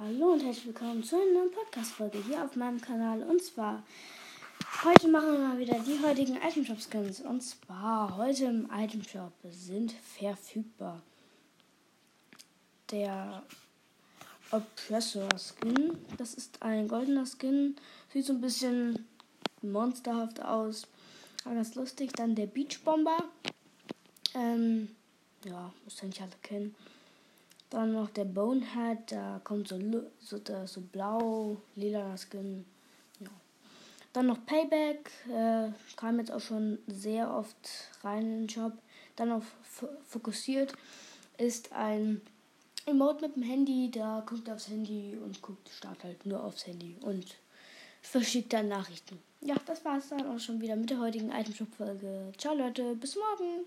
Hallo und herzlich willkommen zu einer neuen Podcast-Folge hier auf meinem Kanal. Und zwar, heute machen wir mal wieder die heutigen Item Shop Skins. Und zwar, heute im Item Shop sind verfügbar der Oppressor Skin. Das ist ein goldener Skin. Sieht so ein bisschen monsterhaft aus. Aber ganz lustig. Dann der Beach Bomber. Ähm, ja, muss ihr nicht alle kennen. Dann noch der Bonehead, da kommt so, so, so blau, lila Skin. Ja. Dann noch Payback, äh, kam jetzt auch schon sehr oft rein in den Shop. Dann auf fokussiert ist ein Emote mit dem Handy, da guckt er aufs Handy und guckt, startet halt nur aufs Handy und verschickt dann Nachrichten. Ja, das war's dann auch schon wieder mit der heutigen Item Shop Folge. Ciao Leute, bis morgen.